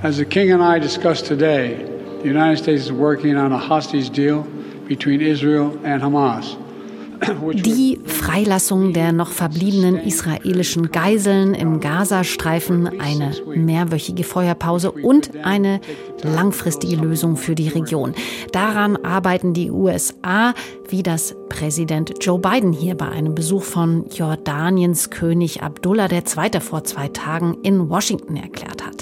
As the king and I discussed today, the United States is working on a hostage deal between Israel and Hamas. Die Freilassung der noch verbliebenen israelischen Geiseln im Gazastreifen, eine mehrwöchige Feuerpause und eine langfristige Lösung für die Region. Daran arbeiten die USA, wie das Präsident Joe Biden hier bei einem Besuch von Jordaniens König Abdullah II. vor zwei Tagen in Washington erklärt hat.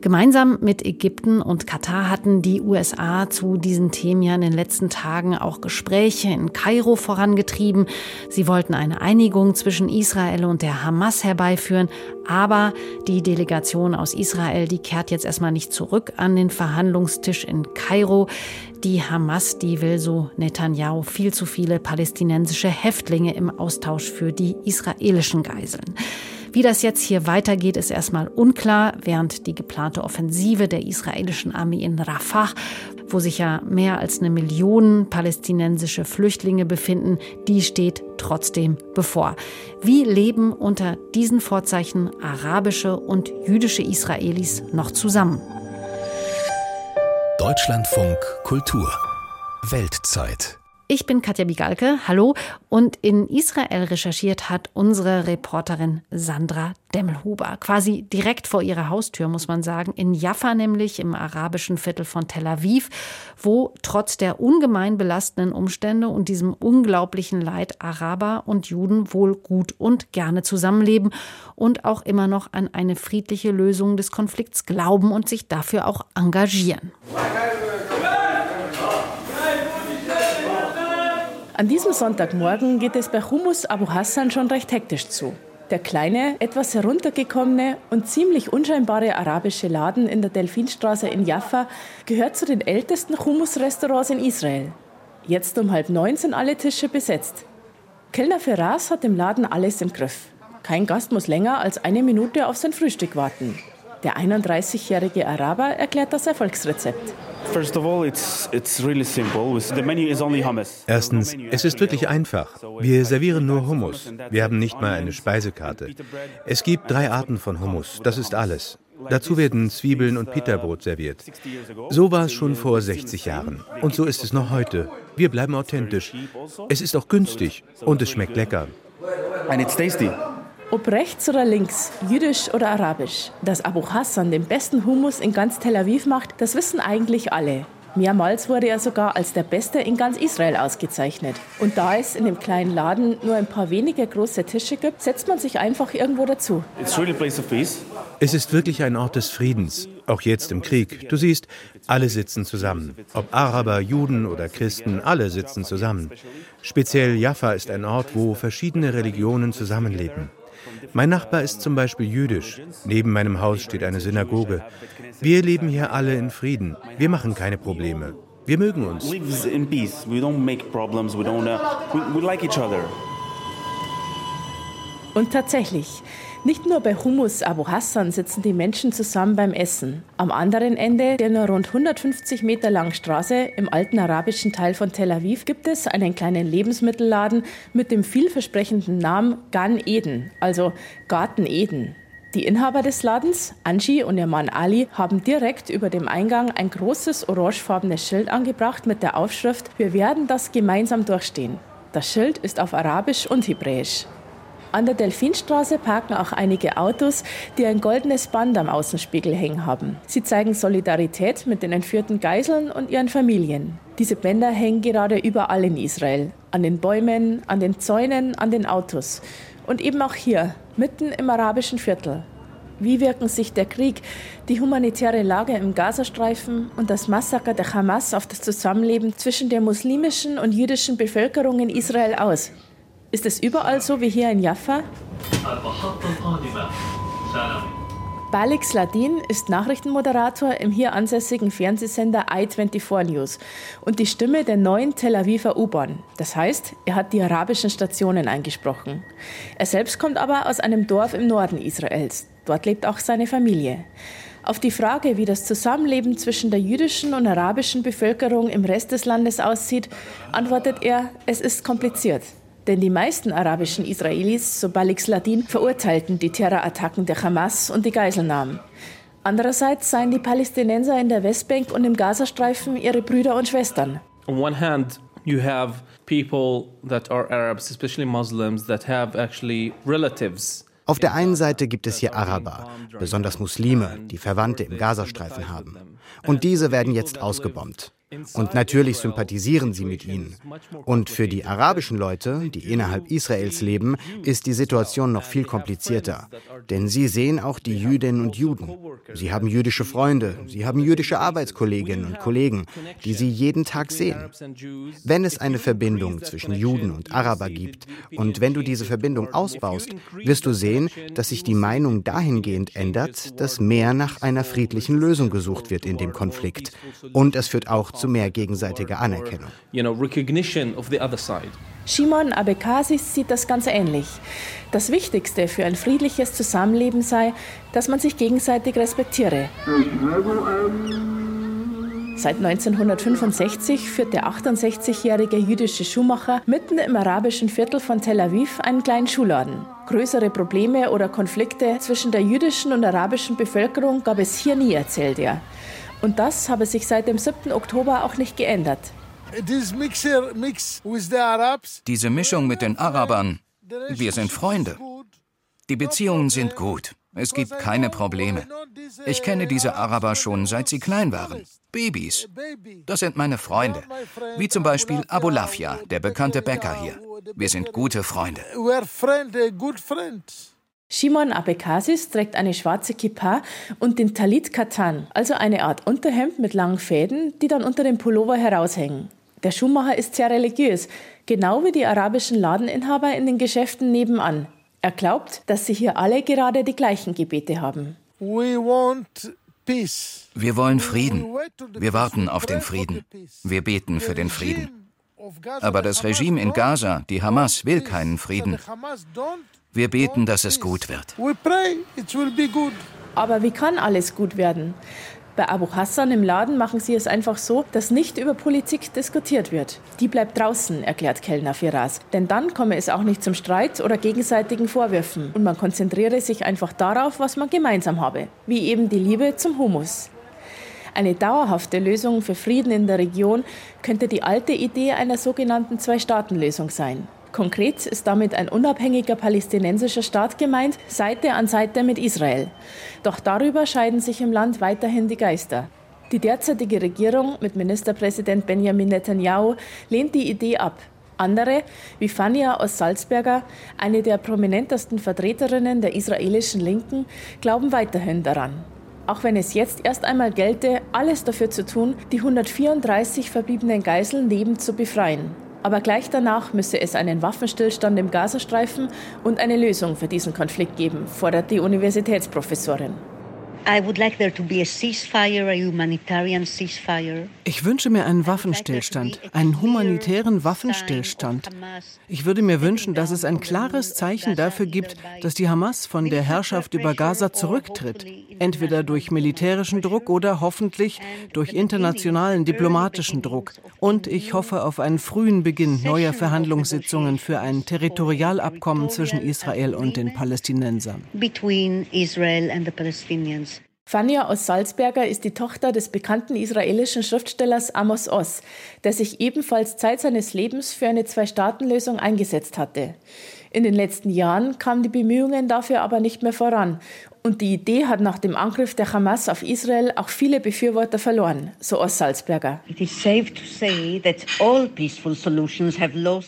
Gemeinsam mit Ägypten und Katar hatten die USA zu diesen Themen ja in den letzten Tagen auch Gespräche in Kairo vorangetrieben. Sie wollten eine Einigung zwischen Israel und der Hamas herbeiführen, aber die Delegation aus Israel, die kehrt jetzt erstmal nicht zurück an den Verhandlungstisch in Kairo. Die Hamas, die will so Netanyahu viel zu viele palästinensische Häftlinge im Austausch für die israelischen Geiseln. Wie das jetzt hier weitergeht, ist erstmal unklar, während die geplante Offensive der israelischen Armee in Rafah, wo sich ja mehr als eine Million palästinensische Flüchtlinge befinden, die steht trotzdem bevor. Wie leben unter diesen Vorzeichen arabische und jüdische Israelis noch zusammen? Deutschlandfunk Kultur Weltzeit ich bin Katja Bigalke, hallo. Und in Israel recherchiert hat unsere Reporterin Sandra Demmelhuber. Quasi direkt vor ihrer Haustür, muss man sagen. In Jaffa nämlich, im arabischen Viertel von Tel Aviv, wo trotz der ungemein belastenden Umstände und diesem unglaublichen Leid Araber und Juden wohl gut und gerne zusammenleben und auch immer noch an eine friedliche Lösung des Konflikts glauben und sich dafür auch engagieren. An diesem Sonntagmorgen geht es bei Humus Abu Hassan schon recht hektisch zu. Der kleine, etwas heruntergekommene und ziemlich unscheinbare arabische Laden in der Delfinstraße in Jaffa gehört zu den ältesten Hummus-Restaurants in Israel. Jetzt um halb neun sind alle Tische besetzt. Kellner Ferraz hat im Laden alles im Griff. Kein Gast muss länger als eine Minute auf sein Frühstück warten. Der 31-jährige Araber erklärt das Erfolgsrezept. Erstens, es ist wirklich einfach. Wir servieren nur Hummus. Wir haben nicht mal eine Speisekarte. Es gibt drei Arten von Hummus, das ist alles. Dazu werden Zwiebeln und Pita-Brot serviert. So war es schon vor 60 Jahren. Und so ist es noch heute. Wir bleiben authentisch. Es ist auch günstig und es schmeckt lecker. And it's tasty. Ob rechts oder links, jüdisch oder arabisch, dass Abu Hassan den besten Hummus in ganz Tel Aviv macht, das wissen eigentlich alle. Mehrmals wurde er sogar als der Beste in ganz Israel ausgezeichnet. Und da es in dem kleinen Laden nur ein paar wenige große Tische gibt, setzt man sich einfach irgendwo dazu. Es ist wirklich ein Ort des Friedens, auch jetzt im Krieg. Du siehst, alle sitzen zusammen. Ob Araber, Juden oder Christen, alle sitzen zusammen. Speziell Jaffa ist ein Ort, wo verschiedene Religionen zusammenleben. Mein Nachbar ist zum Beispiel jüdisch. Neben meinem Haus steht eine Synagoge. Wir leben hier alle in Frieden. Wir machen keine Probleme. Wir mögen uns. Und tatsächlich, nicht nur bei Hummus Abu Hassan sitzen die Menschen zusammen beim Essen. Am anderen Ende der nur rund 150 Meter langen Straße im alten arabischen Teil von Tel Aviv gibt es einen kleinen Lebensmittelladen mit dem vielversprechenden Namen Gan Eden, also Garten Eden. Die Inhaber des Ladens, Angie und ihr Mann Ali, haben direkt über dem Eingang ein großes orangefarbenes Schild angebracht mit der Aufschrift Wir werden das gemeinsam durchstehen. Das Schild ist auf Arabisch und Hebräisch. An der Delfinstraße parken auch einige Autos, die ein goldenes Band am Außenspiegel hängen haben. Sie zeigen Solidarität mit den entführten Geiseln und ihren Familien. Diese Bänder hängen gerade überall in Israel. An den Bäumen, an den Zäunen, an den Autos. Und eben auch hier, mitten im arabischen Viertel. Wie wirken sich der Krieg, die humanitäre Lage im Gazastreifen und das Massaker der Hamas auf das Zusammenleben zwischen der muslimischen und jüdischen Bevölkerung in Israel aus? Ist es überall so wie hier in Jaffa? Balik Sladin ist Nachrichtenmoderator im hier ansässigen Fernsehsender i24 News und die Stimme der neuen Tel Aviver U-Bahn. Das heißt, er hat die arabischen Stationen eingesprochen. Er selbst kommt aber aus einem Dorf im Norden Israels. Dort lebt auch seine Familie. Auf die Frage, wie das Zusammenleben zwischen der jüdischen und arabischen Bevölkerung im Rest des Landes aussieht, antwortet er, es ist kompliziert. Denn die meisten arabischen Israelis, so Balik Sladin, verurteilten die Terrorattacken der Hamas und die Geiselnahmen. Andererseits seien die Palästinenser in der Westbank und im Gazastreifen ihre Brüder und Schwestern. On one hand, you have people that are Arabs, especially Muslims, that have actually relatives auf der einen Seite gibt es hier Araber, besonders Muslime, die Verwandte im Gazastreifen haben. Und diese werden jetzt ausgebombt. Und natürlich sympathisieren sie mit ihnen. Und für die arabischen Leute, die innerhalb Israels leben, ist die Situation noch viel komplizierter. Denn sie sehen auch die Jüdinnen und Juden. Sie haben jüdische Freunde, sie haben jüdische Arbeitskolleginnen und Kollegen, die sie jeden Tag sehen. Wenn es eine Verbindung zwischen Juden und Araber gibt und wenn du diese Verbindung ausbaust, wirst du sehen, dass sich die Meinung dahingehend ändert, dass mehr nach einer friedlichen Lösung gesucht wird in dem Konflikt. Und es führt auch zu mehr gegenseitiger Anerkennung. Shimon Abekasis sieht das ganz ähnlich. Das Wichtigste für ein friedliches Zusammenleben sei, dass man sich gegenseitig respektiere. Seit 1965 führt der 68-jährige jüdische Schuhmacher mitten im arabischen Viertel von Tel Aviv einen kleinen Schuhladen. Größere Probleme oder Konflikte zwischen der jüdischen und arabischen Bevölkerung gab es hier nie, erzählt er. Und das habe sich seit dem 7. Oktober auch nicht geändert. Diese Mischung mit den Arabern, wir sind Freunde. Die Beziehungen sind gut. Es gibt keine Probleme. Ich kenne diese Araber schon seit sie klein waren. Babys. Das sind meine Freunde. Wie zum Beispiel Abu Lafia, der bekannte Bäcker hier. Wir sind gute Freunde. Shimon Abekasis trägt eine schwarze Kippa und den Talit Katan, also eine Art Unterhemd mit langen Fäden, die dann unter dem Pullover heraushängen. Der Schuhmacher ist sehr religiös, genau wie die arabischen Ladeninhaber in den Geschäften nebenan. Er glaubt, dass sie hier alle gerade die gleichen Gebete haben. Wir wollen Frieden. Wir warten auf den Frieden. Wir beten für den Frieden. Aber das Regime in Gaza, die Hamas, will keinen Frieden. Wir beten, dass es gut wird. Aber wie kann alles gut werden? Bei Abu Hassan im Laden machen sie es einfach so, dass nicht über Politik diskutiert wird. Die bleibt draußen, erklärt Kellner Firas. Denn dann komme es auch nicht zum Streit oder gegenseitigen Vorwürfen. Und man konzentriere sich einfach darauf, was man gemeinsam habe. Wie eben die Liebe zum Humus. Eine dauerhafte Lösung für Frieden in der Region könnte die alte Idee einer sogenannten Zwei-Staaten-Lösung sein. Konkret ist damit ein unabhängiger palästinensischer Staat gemeint, Seite an Seite mit Israel. Doch darüber scheiden sich im Land weiterhin die Geister. Die derzeitige Regierung mit Ministerpräsident Benjamin Netanyahu lehnt die Idee ab. Andere, wie Fania aus Salzberger, eine der prominentesten Vertreterinnen der israelischen Linken, glauben weiterhin daran. Auch wenn es jetzt erst einmal gelte, alles dafür zu tun, die 134 verbliebenen Geiseln lebend zu befreien. Aber gleich danach müsse es einen Waffenstillstand im Gazastreifen und eine Lösung für diesen Konflikt geben, fordert die Universitätsprofessorin. Ich wünsche mir einen Waffenstillstand, einen humanitären Waffenstillstand. Ich würde mir wünschen, dass es ein klares Zeichen dafür gibt, dass die Hamas von der Herrschaft über Gaza zurücktritt, entweder durch militärischen Druck oder hoffentlich durch internationalen diplomatischen Druck. Und ich hoffe auf einen frühen Beginn neuer Verhandlungssitzungen für ein Territorialabkommen zwischen Israel und den Palästinensern. Fania aus Salzberger ist die Tochter des bekannten israelischen Schriftstellers Amos Oz, der sich ebenfalls Zeit seines Lebens für eine Zwei-Staaten-Lösung eingesetzt hatte. In den letzten Jahren kamen die Bemühungen dafür aber nicht mehr voran. Und die Idee hat nach dem Angriff der Hamas auf Israel auch viele Befürworter verloren, so Oz Salzberger.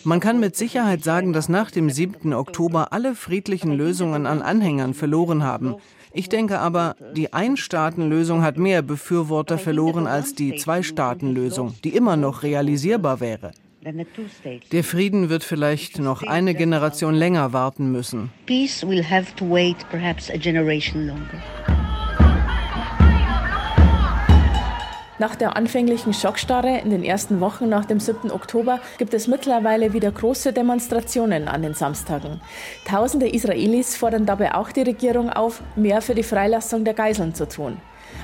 Man kann mit Sicherheit sagen, dass nach dem 7. Oktober alle friedlichen Lösungen an Anhängern verloren haben. Ich denke aber, die Ein-Staaten-Lösung hat mehr Befürworter verloren als die Zwei-Staaten-Lösung, die immer noch realisierbar wäre. Der Frieden wird vielleicht noch eine Generation länger warten müssen. Peace will have to wait perhaps a generation longer. Nach der anfänglichen Schockstarre in den ersten Wochen nach dem 7. Oktober gibt es mittlerweile wieder große Demonstrationen an den Samstagen. Tausende Israelis fordern dabei auch die Regierung auf, mehr für die Freilassung der Geiseln zu tun.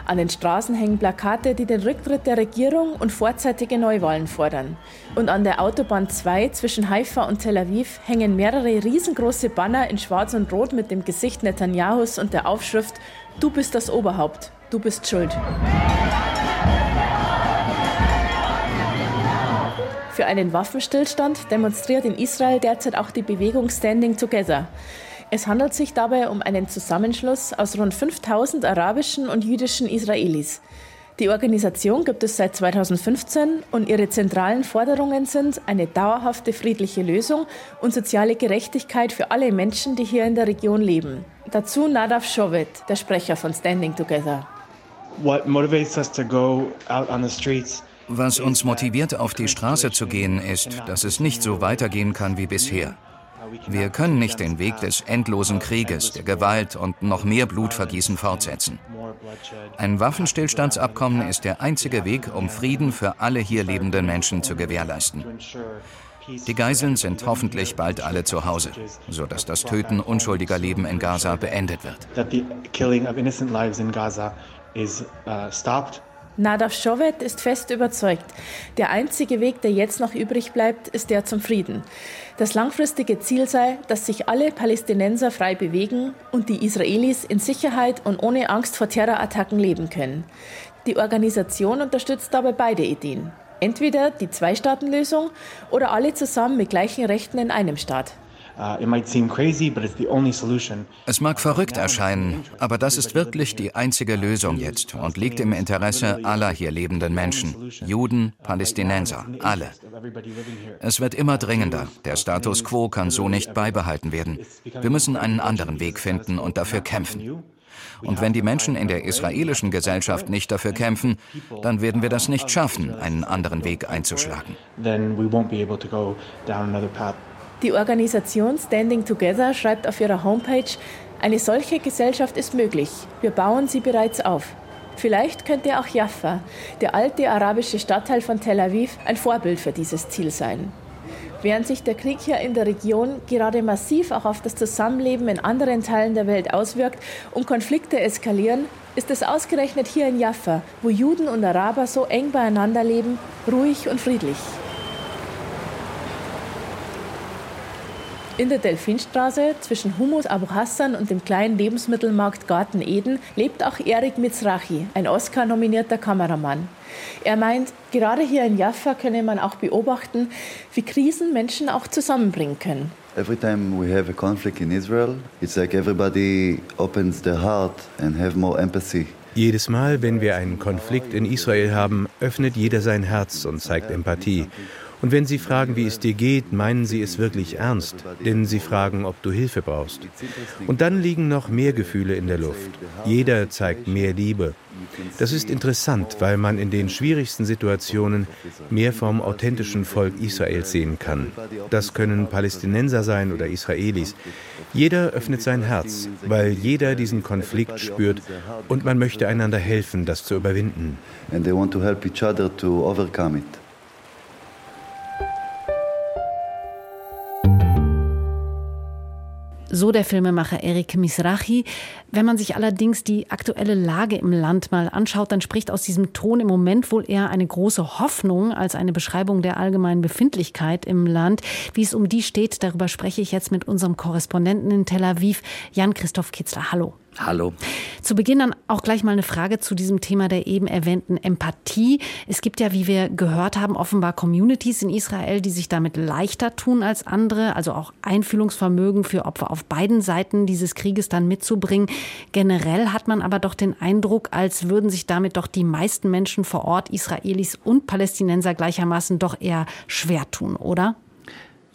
An den Straßen hängen Plakate, die den Rücktritt der Regierung und vorzeitige Neuwahlen fordern. Und an der Autobahn 2 zwischen Haifa und Tel Aviv hängen mehrere riesengroße Banner in Schwarz und Rot mit dem Gesicht Netanyahus und der Aufschrift Du bist das Oberhaupt. du bist schuld. Für einen Waffenstillstand demonstriert in Israel derzeit auch die Bewegung Standing Together. Es handelt sich dabei um einen Zusammenschluss aus rund 5000 arabischen und jüdischen Israelis. Die Organisation gibt es seit 2015 und ihre zentralen Forderungen sind eine dauerhafte friedliche Lösung und soziale Gerechtigkeit für alle Menschen, die hier in der Region leben. Dazu Nadav Shovet, der Sprecher von Standing Together. What motivates us to go out on the streets was uns motiviert, auf die Straße zu gehen, ist, dass es nicht so weitergehen kann wie bisher. Wir können nicht den Weg des endlosen Krieges, der Gewalt und noch mehr Blutvergießen fortsetzen. Ein Waffenstillstandsabkommen ist der einzige Weg, um Frieden für alle hier lebenden Menschen zu gewährleisten. Die Geiseln sind hoffentlich bald alle zu Hause, sodass das Töten unschuldiger Leben in Gaza beendet wird. Nadav Shovet ist fest überzeugt, der einzige Weg, der jetzt noch übrig bleibt, ist der zum Frieden. Das langfristige Ziel sei, dass sich alle Palästinenser frei bewegen und die Israelis in Sicherheit und ohne Angst vor Terrorattacken leben können. Die Organisation unterstützt dabei beide Ideen. Entweder die Zwei-Staaten-Lösung oder alle zusammen mit gleichen Rechten in einem Staat. Uh, es mag verrückt erscheinen, aber das ist wirklich die einzige Lösung jetzt und liegt im Interesse aller hier lebenden Menschen, Juden, Palästinenser, alle. Es wird immer dringender. Der Status quo kann so nicht beibehalten werden. Wir müssen einen anderen Weg finden und dafür kämpfen. Und wenn die Menschen in der israelischen Gesellschaft nicht dafür kämpfen, dann werden wir das nicht schaffen, einen anderen Weg einzuschlagen. Die Organisation Standing Together schreibt auf ihrer Homepage, eine solche Gesellschaft ist möglich. Wir bauen sie bereits auf. Vielleicht könnte auch Jaffa, der alte arabische Stadtteil von Tel Aviv, ein Vorbild für dieses Ziel sein. Während sich der Krieg hier in der Region gerade massiv auch auf das Zusammenleben in anderen Teilen der Welt auswirkt und Konflikte eskalieren, ist es ausgerechnet hier in Jaffa, wo Juden und Araber so eng beieinander leben, ruhig und friedlich. In der Delfinstraße zwischen Humus Abu Hassan und dem kleinen Lebensmittelmarkt Garten Eden lebt auch Erik Mizrahi, ein Oscar-nominierter Kameramann. Er meint, gerade hier in Jaffa könne man auch beobachten, wie Krisen Menschen auch zusammenbringen können. Every time we have a conflict in Israel, it's like everybody opens their heart and have more empathy. Jedes Mal, wenn wir einen Konflikt in Israel haben, öffnet jeder sein Herz und zeigt Empathie. Und wenn Sie fragen, wie es dir geht, meinen Sie es wirklich ernst, denn Sie fragen, ob du Hilfe brauchst. Und dann liegen noch mehr Gefühle in der Luft. Jeder zeigt mehr Liebe. Das ist interessant, weil man in den schwierigsten Situationen mehr vom authentischen Volk Israels sehen kann. Das können Palästinenser sein oder Israelis. Jeder öffnet sein Herz, weil jeder diesen Konflikt spürt und man möchte einander helfen, das zu überwinden. And they want to help each other to overcome it. So der Filmemacher Erik Misrachi. Wenn man sich allerdings die aktuelle Lage im Land mal anschaut, dann spricht aus diesem Ton im Moment wohl eher eine große Hoffnung als eine Beschreibung der allgemeinen Befindlichkeit im Land. Wie es um die steht, darüber spreche ich jetzt mit unserem Korrespondenten in Tel Aviv, Jan-Christoph Kitzler. Hallo. Hallo. Zu Beginn dann auch gleich mal eine Frage zu diesem Thema der eben erwähnten Empathie. Es gibt ja, wie wir gehört haben, offenbar Communities in Israel, die sich damit leichter tun als andere, also auch Einfühlungsvermögen für Opfer auf beiden Seiten dieses Krieges dann mitzubringen. Generell hat man aber doch den Eindruck, als würden sich damit doch die meisten Menschen vor Ort, Israelis und Palästinenser gleichermaßen doch eher schwer tun, oder?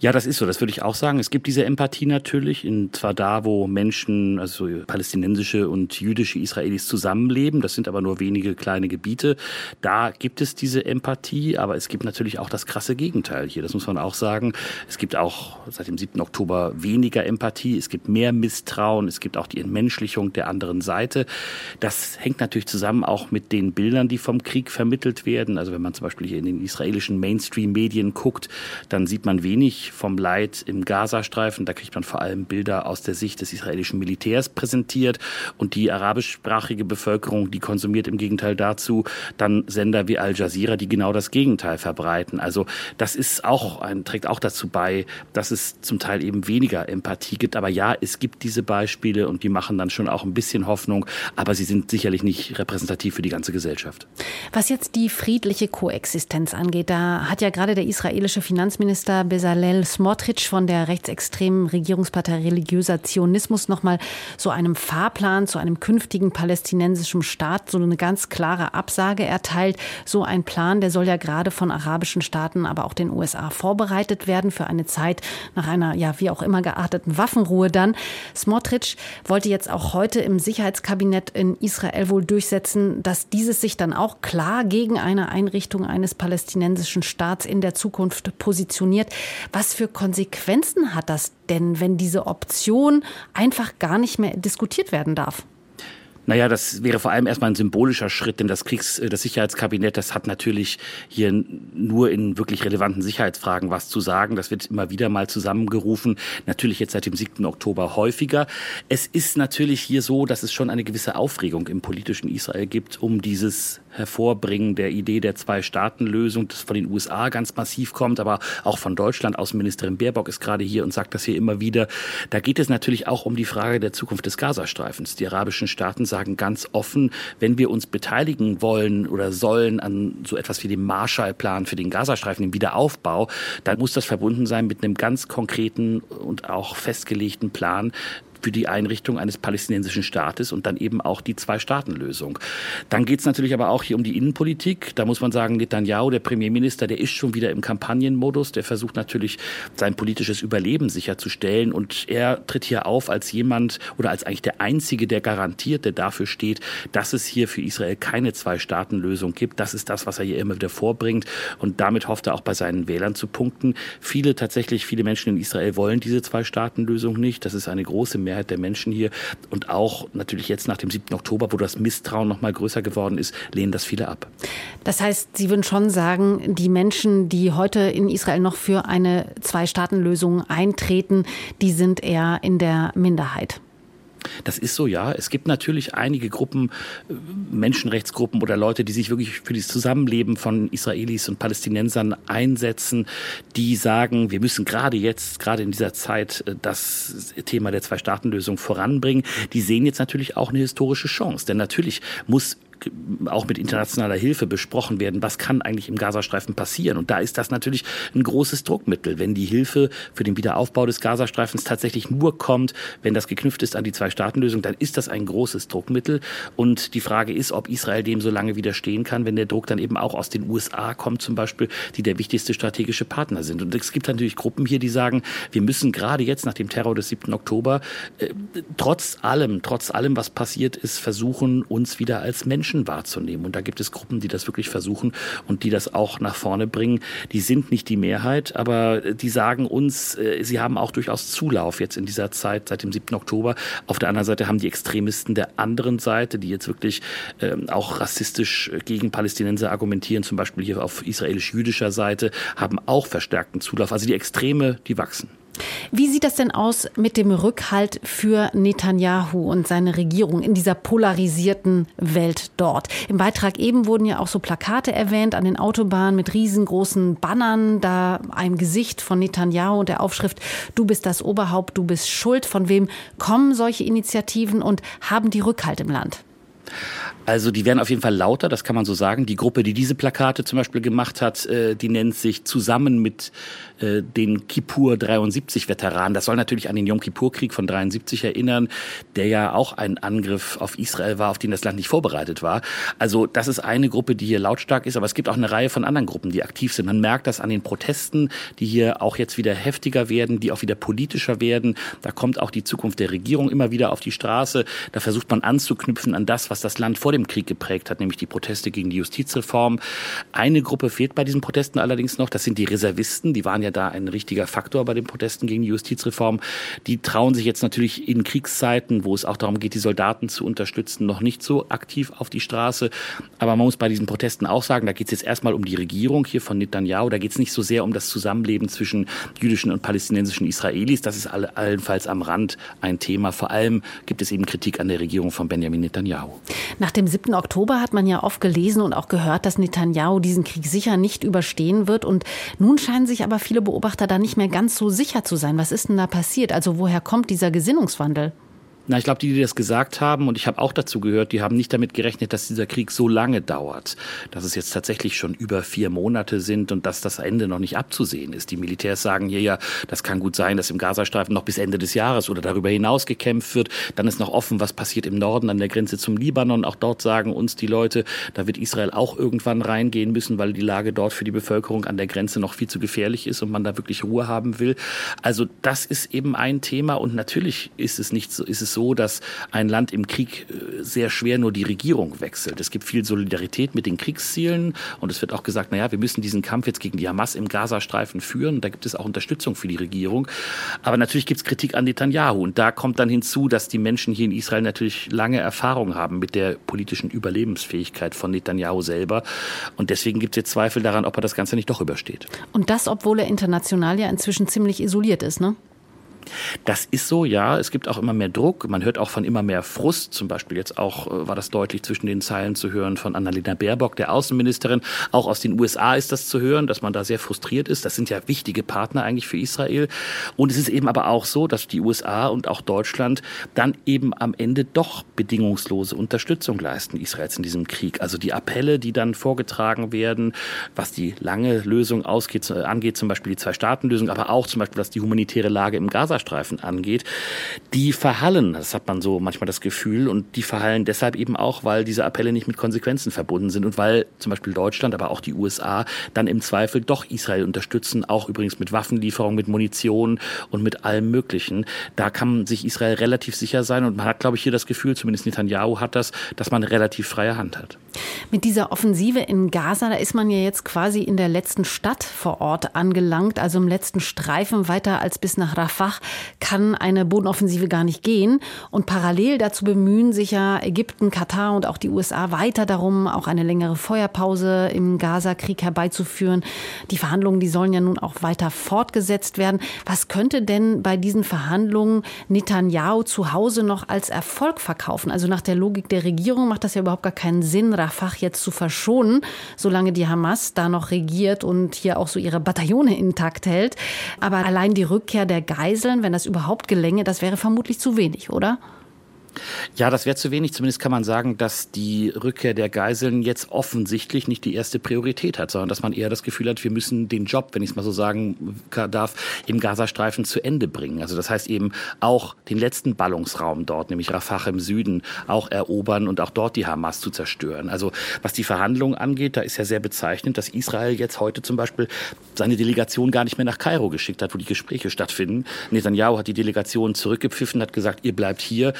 Ja, das ist so, das würde ich auch sagen. Es gibt diese Empathie natürlich, in, zwar da, wo Menschen, also palästinensische und jüdische Israelis zusammenleben, das sind aber nur wenige kleine Gebiete. Da gibt es diese Empathie, aber es gibt natürlich auch das krasse Gegenteil hier, das muss man auch sagen. Es gibt auch seit dem 7. Oktober weniger Empathie, es gibt mehr Misstrauen, es gibt auch die Entmenschlichung der anderen Seite. Das hängt natürlich zusammen auch mit den Bildern, die vom Krieg vermittelt werden. Also wenn man zum Beispiel hier in den israelischen Mainstream-Medien guckt, dann sieht man wenig vom Leid im Gazastreifen. Da kriegt man vor allem Bilder aus der Sicht des israelischen Militärs präsentiert. Und die arabischsprachige Bevölkerung, die konsumiert im Gegenteil dazu dann Sender wie Al Jazeera, die genau das Gegenteil verbreiten. Also das ist auch ein, trägt auch dazu bei, dass es zum Teil eben weniger Empathie gibt. Aber ja, es gibt diese Beispiele und die machen dann schon auch ein bisschen Hoffnung. Aber sie sind sicherlich nicht repräsentativ für die ganze Gesellschaft. Was jetzt die friedliche Koexistenz angeht, da hat ja gerade der israelische Finanzminister Bezalel Smotrich von der rechtsextremen Regierungspartei Religiöser Zionismus nochmal so einem Fahrplan zu einem künftigen palästinensischen Staat so eine ganz klare Absage erteilt. So ein Plan, der soll ja gerade von arabischen Staaten, aber auch den USA vorbereitet werden für eine Zeit nach einer, ja, wie auch immer gearteten Waffenruhe dann. Smotrich wollte jetzt auch heute im Sicherheitskabinett in Israel wohl durchsetzen, dass dieses sich dann auch klar gegen eine Einrichtung eines palästinensischen Staats in der Zukunft positioniert. Was für Konsequenzen hat das denn, wenn diese Option einfach gar nicht mehr diskutiert werden darf? Naja, das wäre vor allem erstmal ein symbolischer Schritt, denn das Kriegs-, äh, das Sicherheitskabinett, das hat natürlich hier nur in wirklich relevanten Sicherheitsfragen was zu sagen. Das wird immer wieder mal zusammengerufen. Natürlich jetzt seit dem 7. Oktober häufiger. Es ist natürlich hier so, dass es schon eine gewisse Aufregung im politischen Israel gibt um dieses Hervorbringen der Idee der Zwei-Staaten-Lösung, das von den USA ganz massiv kommt, aber auch von Deutschland. Außenministerin Baerbock ist gerade hier und sagt das hier immer wieder. Da geht es natürlich auch um die Frage der Zukunft des Gazastreifens. Die arabischen Staaten sagen ganz offen, wenn wir uns beteiligen wollen oder sollen an so etwas wie dem Marshallplan für den Gazastreifen, den Wiederaufbau, dann muss das verbunden sein mit einem ganz konkreten und auch festgelegten Plan, für die Einrichtung eines palästinensischen Staates und dann eben auch die Zwei-Staaten-Lösung. Dann geht es natürlich aber auch hier um die Innenpolitik. Da muss man sagen, Netanyahu, der Premierminister, der ist schon wieder im Kampagnenmodus. Der versucht natürlich, sein politisches Überleben sicherzustellen. Und er tritt hier auf als jemand oder als eigentlich der Einzige, der garantiert, der dafür steht, dass es hier für Israel keine Zwei-Staaten-Lösung gibt. Das ist das, was er hier immer wieder vorbringt. Und damit hofft er auch bei seinen Wählern zu punkten. Viele tatsächlich, viele Menschen in Israel wollen diese Zwei-Staaten-Lösung nicht. Das ist eine große Mehrheit Mehrheit der Menschen hier und auch natürlich jetzt nach dem 7. Oktober, wo das Misstrauen noch mal größer geworden ist, lehnen das viele ab. Das heißt, Sie würden schon sagen, die Menschen, die heute in Israel noch für eine Zwei-Staaten-Lösung eintreten, die sind eher in der Minderheit. Das ist so, ja. Es gibt natürlich einige Gruppen, äh, Menschenrechtsgruppen oder Leute, die sich wirklich für das Zusammenleben von Israelis und Palästinensern einsetzen, die sagen, wir müssen gerade jetzt, gerade in dieser Zeit, äh, das Thema der Zwei-Staaten-Lösung voranbringen. Die sehen jetzt natürlich auch eine historische Chance. Denn natürlich muss auch mit internationaler Hilfe besprochen werden, was kann eigentlich im Gazastreifen passieren. Und da ist das natürlich ein großes Druckmittel. Wenn die Hilfe für den Wiederaufbau des Gazastreifens tatsächlich nur kommt, wenn das geknüpft ist an die Zwei-Staaten-Lösung, dann ist das ein großes Druckmittel. Und die Frage ist, ob Israel dem so lange widerstehen kann, wenn der Druck dann eben auch aus den USA kommt, zum Beispiel, die der wichtigste strategische Partner sind. Und es gibt natürlich Gruppen hier, die sagen, wir müssen gerade jetzt nach dem Terror des 7. Oktober, äh, trotz allem, trotz allem, was passiert ist, versuchen, uns wieder als Menschen Menschen wahrzunehmen. Und da gibt es Gruppen, die das wirklich versuchen und die das auch nach vorne bringen. Die sind nicht die Mehrheit, aber die sagen uns, äh, sie haben auch durchaus Zulauf jetzt in dieser Zeit seit dem 7. Oktober. Auf der anderen Seite haben die Extremisten der anderen Seite, die jetzt wirklich ähm, auch rassistisch gegen Palästinenser argumentieren, zum Beispiel hier auf israelisch-jüdischer Seite, haben auch verstärkten Zulauf. Also die Extreme, die wachsen. Wie sieht das denn aus mit dem Rückhalt für Netanyahu und seine Regierung in dieser polarisierten Welt dort? Im Beitrag eben wurden ja auch so Plakate erwähnt an den Autobahnen mit riesengroßen Bannern, da ein Gesicht von Netanyahu und der Aufschrift Du bist das Oberhaupt, du bist schuld. Von wem kommen solche Initiativen und haben die Rückhalt im Land? Also die werden auf jeden Fall lauter, das kann man so sagen. Die Gruppe, die diese Plakate zum Beispiel gemacht hat, äh, die nennt sich zusammen mit äh, den Kippur 73 Veteranen. Das soll natürlich an den Yom Kippur Krieg von 73 erinnern, der ja auch ein Angriff auf Israel war, auf den das Land nicht vorbereitet war. Also das ist eine Gruppe, die hier lautstark ist, aber es gibt auch eine Reihe von anderen Gruppen, die aktiv sind. Man merkt das an den Protesten, die hier auch jetzt wieder heftiger werden, die auch wieder politischer werden. Da kommt auch die Zukunft der Regierung immer wieder auf die Straße. Da versucht man anzuknüpfen an das, was das Land vor dem Krieg geprägt hat, nämlich die Proteste gegen die Justizreform. Eine Gruppe fehlt bei diesen Protesten allerdings noch, das sind die Reservisten, die waren ja da ein richtiger Faktor bei den Protesten gegen die Justizreform. Die trauen sich jetzt natürlich in Kriegszeiten, wo es auch darum geht, die Soldaten zu unterstützen, noch nicht so aktiv auf die Straße. Aber man muss bei diesen Protesten auch sagen, da geht es jetzt erstmal um die Regierung hier von Netanyahu, da geht es nicht so sehr um das Zusammenleben zwischen jüdischen und palästinensischen Israelis. Das ist allenfalls am Rand ein Thema. Vor allem gibt es eben Kritik an der Regierung von Benjamin Netanyahu. Nach dem 7. Oktober hat man ja oft gelesen und auch gehört, dass Netanyahu diesen Krieg sicher nicht überstehen wird. Und nun scheinen sich aber viele Beobachter da nicht mehr ganz so sicher zu sein. Was ist denn da passiert? Also woher kommt dieser Gesinnungswandel? Na, ich glaube, die, die das gesagt haben, und ich habe auch dazu gehört, die haben nicht damit gerechnet, dass dieser Krieg so lange dauert, dass es jetzt tatsächlich schon über vier Monate sind und dass das Ende noch nicht abzusehen ist. Die Militärs sagen hier ja, das kann gut sein, dass im Gazastreifen noch bis Ende des Jahres oder darüber hinaus gekämpft wird. Dann ist noch offen, was passiert im Norden an der Grenze zum Libanon. Auch dort sagen uns die Leute, da wird Israel auch irgendwann reingehen müssen, weil die Lage dort für die Bevölkerung an der Grenze noch viel zu gefährlich ist und man da wirklich Ruhe haben will. Also das ist eben ein Thema und natürlich ist es nicht so, ist es so, dass ein Land im Krieg äh, sehr schwer nur die Regierung wechselt. Es gibt viel Solidarität mit den Kriegszielen und es wird auch gesagt, naja, wir müssen diesen Kampf jetzt gegen die Hamas im Gazastreifen führen. Da gibt es auch Unterstützung für die Regierung. Aber natürlich gibt es Kritik an Netanyahu und da kommt dann hinzu, dass die Menschen hier in Israel natürlich lange Erfahrung haben mit der politischen Überlebensfähigkeit von Netanyahu selber. Und deswegen gibt es jetzt Zweifel daran, ob er das Ganze nicht doch übersteht. Und das, obwohl er international ja inzwischen ziemlich isoliert ist, ne? Das ist so, ja. Es gibt auch immer mehr Druck. Man hört auch von immer mehr Frust. Zum Beispiel jetzt auch äh, war das deutlich zwischen den Zeilen zu hören von Annalena Baerbock, der Außenministerin. Auch aus den USA ist das zu hören, dass man da sehr frustriert ist. Das sind ja wichtige Partner eigentlich für Israel. Und es ist eben aber auch so, dass die USA und auch Deutschland dann eben am Ende doch bedingungslose Unterstützung leisten Israels in diesem Krieg. Also die Appelle, die dann vorgetragen werden, was die lange Lösung ausgeht, äh, angeht, zum Beispiel die Zwei-Staaten-Lösung, aber auch zum Beispiel, was die humanitäre Lage im Gaza Gazastreifen angeht, die verhallen. Das hat man so manchmal das Gefühl. Und die verhallen deshalb eben auch, weil diese Appelle nicht mit Konsequenzen verbunden sind und weil zum Beispiel Deutschland, aber auch die USA dann im Zweifel doch Israel unterstützen, auch übrigens mit Waffenlieferungen, mit Munition und mit allem Möglichen. Da kann sich Israel relativ sicher sein. Und man hat, glaube ich, hier das Gefühl, zumindest Netanyahu hat das, dass man relativ freie Hand hat. Mit dieser Offensive in Gaza, da ist man ja jetzt quasi in der letzten Stadt vor Ort angelangt, also im letzten Streifen weiter als bis nach Rafah kann eine Bodenoffensive gar nicht gehen. Und parallel dazu bemühen sich ja Ägypten, Katar und auch die USA weiter darum, auch eine längere Feuerpause im Gaza-Krieg herbeizuführen. Die Verhandlungen, die sollen ja nun auch weiter fortgesetzt werden. Was könnte denn bei diesen Verhandlungen Netanyahu zu Hause noch als Erfolg verkaufen? Also nach der Logik der Regierung macht das ja überhaupt gar keinen Sinn, Rafah jetzt zu verschonen, solange die Hamas da noch regiert und hier auch so ihre Bataillone intakt hält. Aber allein die Rückkehr der Geiseln Handeln, wenn das überhaupt gelänge, das wäre vermutlich zu wenig, oder? Ja, das wäre zu wenig. Zumindest kann man sagen, dass die Rückkehr der Geiseln jetzt offensichtlich nicht die erste Priorität hat, sondern dass man eher das Gefühl hat, wir müssen den Job, wenn ich es mal so sagen darf, im Gazastreifen zu Ende bringen. Also das heißt eben auch den letzten Ballungsraum dort, nämlich Rafah im Süden, auch erobern und auch dort die Hamas zu zerstören. Also was die Verhandlungen angeht, da ist ja sehr bezeichnend, dass Israel jetzt heute zum Beispiel seine Delegation gar nicht mehr nach Kairo geschickt hat, wo die Gespräche stattfinden. Netanyahu hat die Delegation zurückgepfiffen, hat gesagt, ihr bleibt hier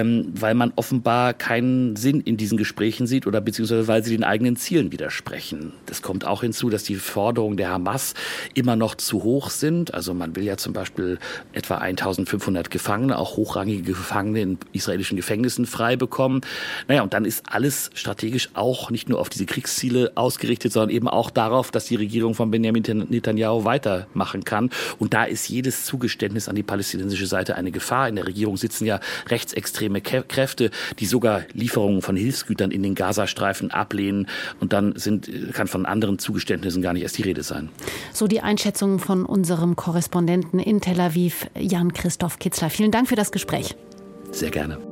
ähm, weil man offenbar keinen Sinn in diesen Gesprächen sieht oder beziehungsweise weil sie den eigenen Zielen widersprechen. Das kommt auch hinzu, dass die Forderungen der Hamas immer noch zu hoch sind. Also man will ja zum Beispiel etwa 1500 Gefangene, auch hochrangige Gefangene in israelischen Gefängnissen frei bekommen. Naja, und dann ist alles strategisch auch nicht nur auf diese Kriegsziele ausgerichtet, sondern eben auch darauf, dass die Regierung von Benjamin Netanyahu weitermachen kann. Und da ist jedes Zugeständnis an die palästinensische Seite eine Gefahr. In der Regierung sitzen ja rechtsextreme rechtsextreme Kräfte, die sogar Lieferungen von Hilfsgütern in den Gazastreifen ablehnen. Und dann sind, kann von anderen Zugeständnissen gar nicht erst die Rede sein. So die Einschätzung von unserem Korrespondenten in Tel Aviv, Jan-Christoph Kitzler. Vielen Dank für das Gespräch. Sehr gerne.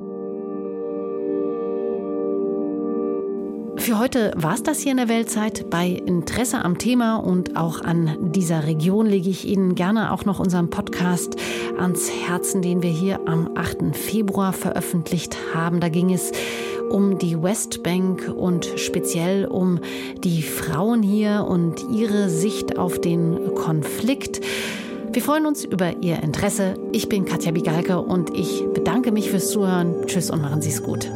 Für heute war es das hier in der Weltzeit. Bei Interesse am Thema und auch an dieser Region lege ich Ihnen gerne auch noch unseren Podcast ans Herzen, den wir hier am 8. Februar veröffentlicht haben. Da ging es um die Westbank und speziell um die Frauen hier und ihre Sicht auf den Konflikt. Wir freuen uns über Ihr Interesse. Ich bin Katja Bigalke und ich bedanke mich fürs Zuhören. Tschüss und machen Sie es gut.